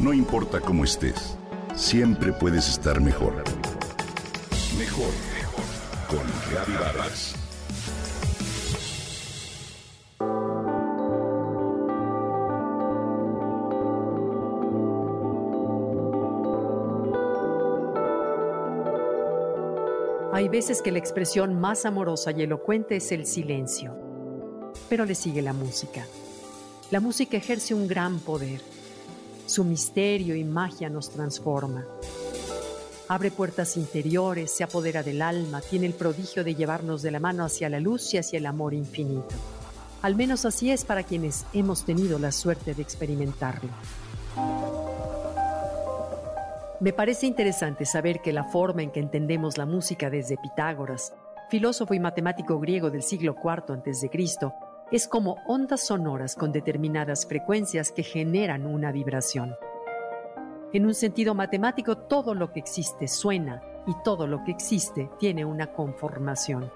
No importa cómo estés, siempre puedes estar mejor. Mejor, mejor. Con Reavivadas. Hay veces que la expresión más amorosa y elocuente es el silencio, pero le sigue la música. La música ejerce un gran poder su misterio y magia nos transforma. Abre puertas interiores, se apodera del alma, tiene el prodigio de llevarnos de la mano hacia la luz y hacia el amor infinito. Al menos así es para quienes hemos tenido la suerte de experimentarlo. Me parece interesante saber que la forma en que entendemos la música desde Pitágoras, filósofo y matemático griego del siglo IV a.C., es como ondas sonoras con determinadas frecuencias que generan una vibración. En un sentido matemático, todo lo que existe suena y todo lo que existe tiene una conformación.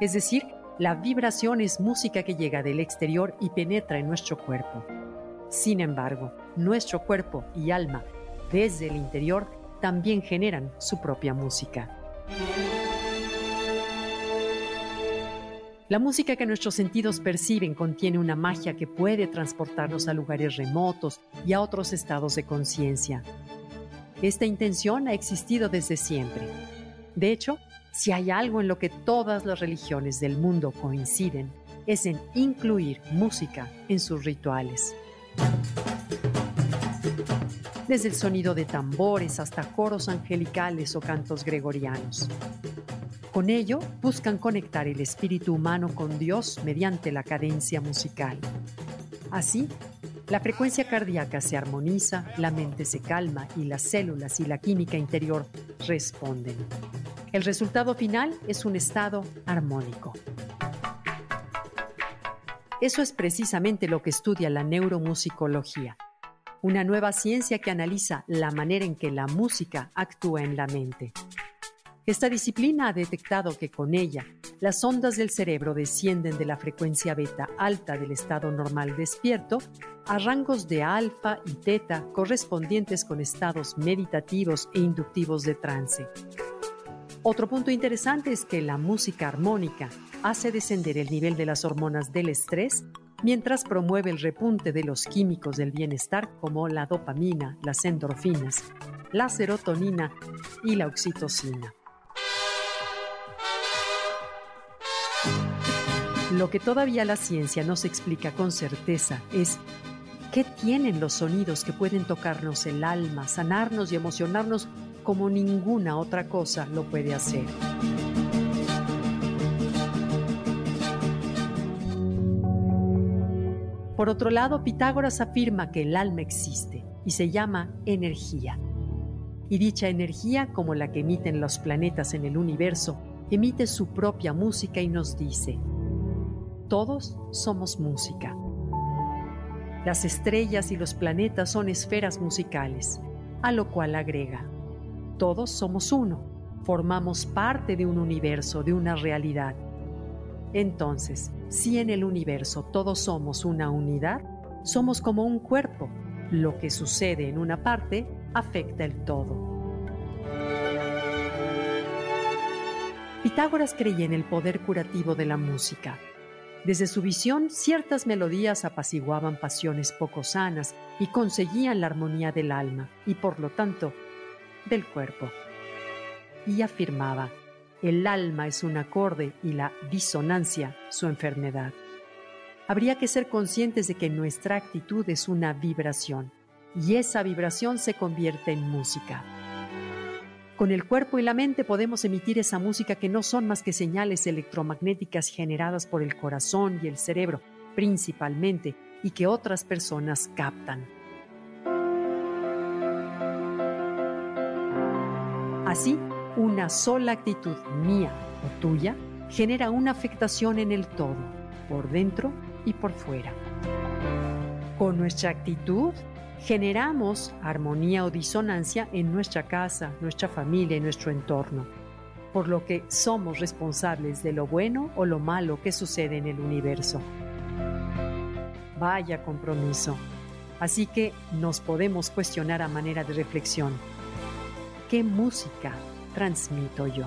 Es decir, la vibración es música que llega del exterior y penetra en nuestro cuerpo. Sin embargo, nuestro cuerpo y alma, desde el interior, también generan su propia música. La música que nuestros sentidos perciben contiene una magia que puede transportarnos a lugares remotos y a otros estados de conciencia. Esta intención ha existido desde siempre. De hecho, si hay algo en lo que todas las religiones del mundo coinciden, es en incluir música en sus rituales. Desde el sonido de tambores hasta coros angelicales o cantos gregorianos. Con ello, buscan conectar el espíritu humano con Dios mediante la cadencia musical. Así, la frecuencia cardíaca se armoniza, la mente se calma y las células y la química interior responden. El resultado final es un estado armónico. Eso es precisamente lo que estudia la neuromusicología, una nueva ciencia que analiza la manera en que la música actúa en la mente. Esta disciplina ha detectado que con ella las ondas del cerebro descienden de la frecuencia beta alta del estado normal despierto a rangos de alfa y teta correspondientes con estados meditativos e inductivos de trance. Otro punto interesante es que la música armónica hace descender el nivel de las hormonas del estrés mientras promueve el repunte de los químicos del bienestar como la dopamina, las endorfinas, la serotonina y la oxitocina. Lo que todavía la ciencia no se explica con certeza es qué tienen los sonidos que pueden tocarnos el alma, sanarnos y emocionarnos como ninguna otra cosa lo puede hacer. Por otro lado, Pitágoras afirma que el alma existe y se llama energía. Y dicha energía, como la que emiten los planetas en el universo, emite su propia música y nos dice, todos somos música. Las estrellas y los planetas son esferas musicales, a lo cual agrega, todos somos uno, formamos parte de un universo, de una realidad. Entonces, si en el universo todos somos una unidad, somos como un cuerpo. Lo que sucede en una parte afecta el todo. Pitágoras creía en el poder curativo de la música desde su visión, ciertas melodías apaciguaban pasiones poco sanas y conseguían la armonía del alma y, por lo tanto, del cuerpo. Y afirmaba, el alma es un acorde y la disonancia su enfermedad. Habría que ser conscientes de que nuestra actitud es una vibración y esa vibración se convierte en música. Con el cuerpo y la mente podemos emitir esa música que no son más que señales electromagnéticas generadas por el corazón y el cerebro, principalmente, y que otras personas captan. Así, una sola actitud mía o tuya genera una afectación en el todo, por dentro y por fuera. Con nuestra actitud generamos armonía o disonancia en nuestra casa, nuestra familia y nuestro entorno, por lo que somos responsables de lo bueno o lo malo que sucede en el universo. Vaya compromiso. Así que nos podemos cuestionar a manera de reflexión. ¿Qué música transmito yo?